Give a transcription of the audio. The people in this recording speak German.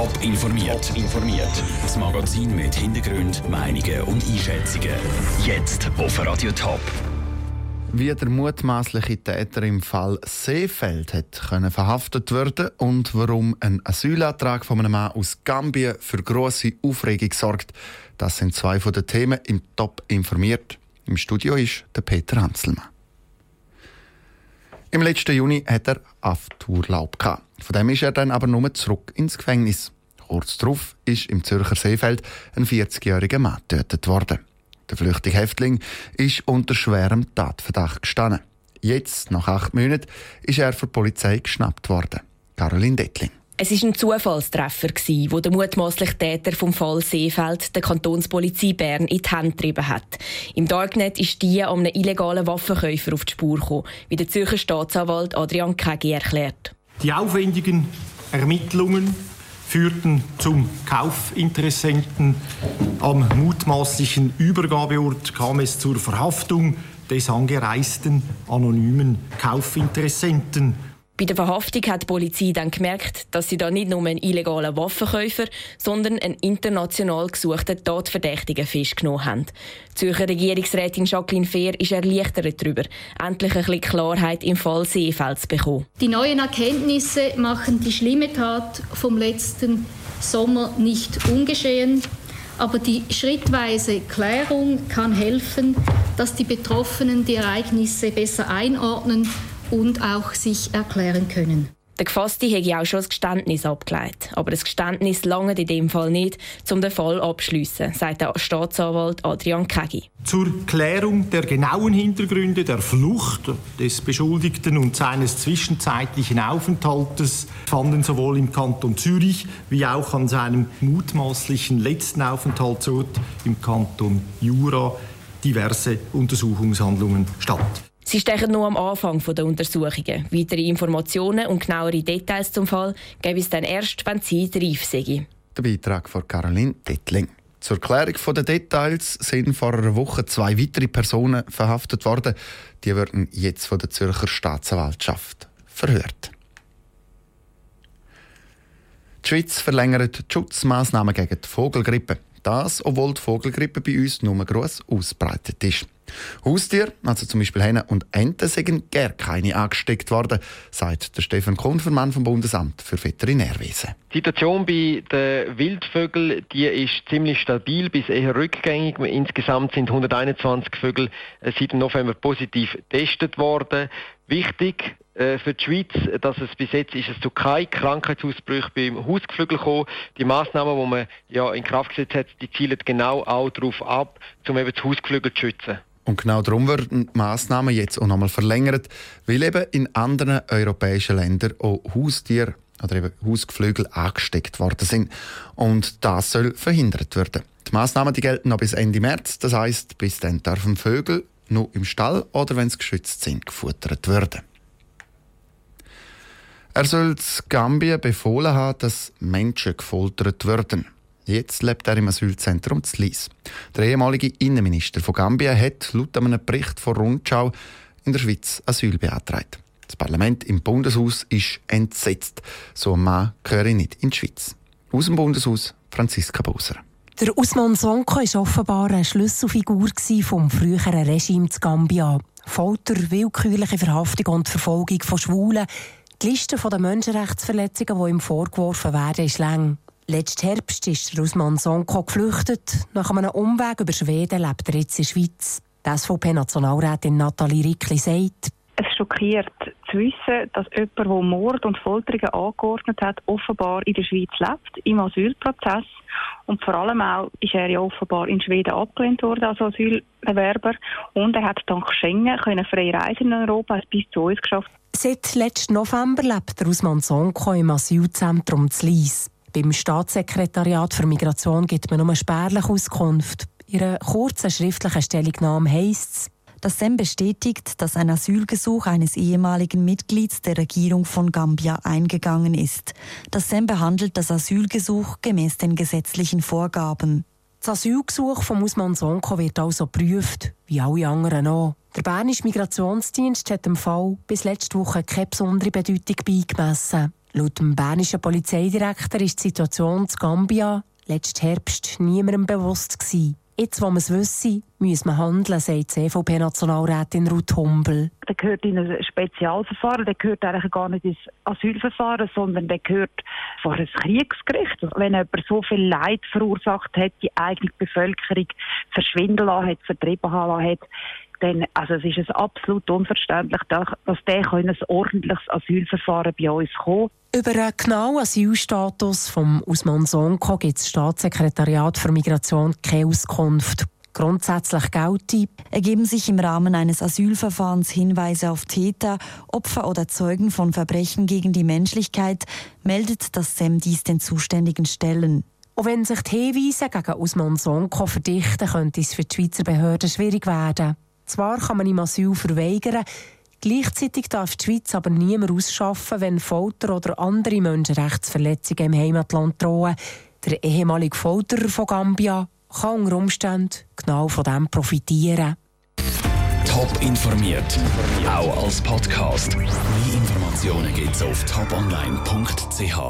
Top informiert. informiert. Das Magazin mit Hintergrund, Meinungen und Einschätzungen. Jetzt auf Radio Top. Wie der mutmaßliche Täter im Fall Seefeld hat können verhaftet werden und warum ein Asylantrag von einem Mann aus Gambia für große Aufregung sorgt, das sind zwei von den Themen im Top informiert. Im Studio ist der Peter Hanselmann. Im letzten Juni hat er Hafturlaub gehabt. Von dem ist er dann aber nur zurück ins Gefängnis. Kurz darauf ist im Zürcher Seefeld ein 40-jähriger Mann getötet worden. Der flüchtige Häftling ist unter schwerem Tatverdacht gestanden. Jetzt, nach acht Monaten, ist er von der Polizei geschnappt worden. Caroline Dettling. Es war ein Zufallstreffer, wo der mutmaßliche Täter vom Fall Seefeld der Kantonspolizei Bern in die Hand getrieben hat. Im Darknet ist die an einem illegalen Waffenkäufer auf die Spur gekommen, wie der Zürcher Staatsanwalt Adrian Kegi erklärt. Die aufwendigen Ermittlungen führten zum Kaufinteressenten. Am mutmaßlichen Übergabeort kam es zur Verhaftung des angereisten anonymen Kaufinteressenten. Bei der Verhaftung hat die Polizei dann gemerkt, dass sie da nicht nur einen illegalen Waffenkäufer, sondern einen international gesuchten Tatverdächtigen festgenommen haben. Die Zürcher Regierungsrätin Jacqueline Fehr ist erleichtert darüber, endlich ein bisschen Klarheit im Fall Seefeld zu bekommen. Die neuen Erkenntnisse machen die schlimme Tat vom letzten Sommer nicht ungeschehen. Aber die schrittweise Klärung kann helfen, dass die Betroffenen die Ereignisse besser einordnen und auch sich erklären können. Der Gefasste hätte auch schon ein Geständnis abgelegt. Aber das Geständnis lange in dem Fall nicht, um den Fall abschließen, sagt der Staatsanwalt Adrian Kegi. Zur Klärung der genauen Hintergründe der Flucht des Beschuldigten und seines zwischenzeitlichen Aufenthaltes fanden sowohl im Kanton Zürich wie auch an seinem mutmaßlichen letzten Aufenthaltsort im Kanton Jura diverse Untersuchungshandlungen statt. Sie stechen nur am Anfang der Untersuchungen. Weitere Informationen und genauere Details zum Fall geben es dann erst, wenn sie reif sind. Der Beitrag von Caroline Dettling. Zur Klärung der Details sind vor einer Woche zwei weitere Personen verhaftet worden. Die werden jetzt von der Zürcher Staatsanwaltschaft verhört. Die Schweiz verlängert die Schutzmaßnahmen gegen die Vogelgrippe. Das, obwohl die Vogelgrippe bei uns nur gross ausbreitet ist. Haustiere, also zum Beispiel Hennen und Enten, sind gar keine angesteckt worden, sagt der Stefan Konfermann vom Bundesamt für Veterinärwesen. Die Situation bei den Wildvögeln die ist ziemlich stabil bis eher rückgängig. Insgesamt sind 121 Vögel äh, seit November positiv getestet worden. Wichtig äh, für die Schweiz, dass es bis jetzt ist es zu keinen Krankheitsausbrüchen beim Hausgeflügel gekommen. Die Maßnahmen, die man ja in Kraft gesetzt hat, die zielen genau auch darauf ab, um eben das Hausgeflügel zu schützen. Und genau darum werden die Massnahmen jetzt auch nochmal verlängert, weil eben in anderen europäischen Ländern auch Haustiere oder eben Hausgeflügel angesteckt worden sind. Und das soll verhindert werden. Die Massnahmen die gelten noch bis Ende März. Das heißt, bis dann dürfen Vögel nur im Stall oder wenn sie geschützt sind, gefuttert werden. Er soll Gambien befohlen haben, dass Menschen gefoltert werden. Jetzt lebt er im Asylzentrum Zlis. Der ehemalige Innenminister von Gambia hat laut einem Bericht von Rundschau in der Schweiz Asyl beantragt. Das Parlament im Bundeshaus ist entsetzt. So ein Mann gehöre nicht in die Schweiz. Aus dem Bundeshaus Franziska Boser. Der Usman Sonko war offenbar eine Schlüsselfigur vom früheren Regime zu Gambia. Folter, willkürliche Verhaftung und Verfolgung von Schwulen. Die Liste der Menschenrechtsverletzungen, die ihm vorgeworfen werden, ist lang. Letzten Herbst ist Usman Sonko geflüchtet. Nach einem Umweg über Schweden lebt er jetzt in der Schweiz. Die SVP-Nationalrätin Nathalie Rickli sagt, es schockiert zu wissen, dass jemand, der Mord und Folterungen angeordnet hat, offenbar in der Schweiz lebt, im Asylprozess. Und vor allem auch ist er ja offenbar in Schweden abgelehnt worden als Asylbewerber. Und er hat dank Schengen können frei reisen in Europa, es bis zu uns geschafft. Seit letzten November lebt der Usman Sonko im Asylzentrum Zlies. Beim Staatssekretariat für Migration gibt man nur spärlich Auskunft. In einer kurzen schriftlichen Stellungnahme heisst es, das SEM bestätigt, dass ein Asylgesuch eines ehemaligen Mitglieds der Regierung von Gambia eingegangen ist. Das SEM behandelt das Asylgesuch gemäß den gesetzlichen Vorgaben. Das Asylgesuch von Usman Sonko wird also geprüft, wie alle anderen auch. Der Bernische Migrationsdienst hat dem Fall bis letzte Woche keine besondere Bedeutung beigemessen. Laut dem bernischen Polizeidirektor ist die Situation in Gambia letzten Herbst niemandem bewusst gewesen. Jetzt, wo man es wisse, müsse man handeln, sagt die CVP-Nationalrätin Ruth Humbel. Der gehört in ein Spezialverfahren, der gehört eigentlich gar nicht ins Asylverfahren, sondern der gehört vor ein Kriegsgericht. Wenn jemand so viel Leid verursacht hat, die eigene Bevölkerung verschwinden lassen hat, vertrieben haben hat, dann, also es ist es absolut unverständlich, dass der ein ordentliches Asylverfahren bei uns kommen über einen genauen Asylstatus von Usman Sonko gibt das Staatssekretariat für Migration keine Auskunft. Grundsätzlich gelte, ergeben sich im Rahmen eines Asylverfahrens Hinweise auf Täter, Opfer oder Zeugen von Verbrechen gegen die Menschlichkeit, meldet das SEM dies den zuständigen Stellen. Und wenn sich die Hinweise gegen Usman Sonko verdichten, könnte es für die Schweizer Behörden schwierig werden. Zwar kann man ihm Asyl verweigern, Gleichzeitig darf die Schweiz aber niemand ausschaffen, wenn Folter oder andere Menschenrechtsverletzungen im Heimatland drohen. Der ehemalige Folterer von Gambia kann unter Umständen genau von dem profitieren. Top informiert, auch als Podcast. Mehr Informationen gibt es auf toponline.ch.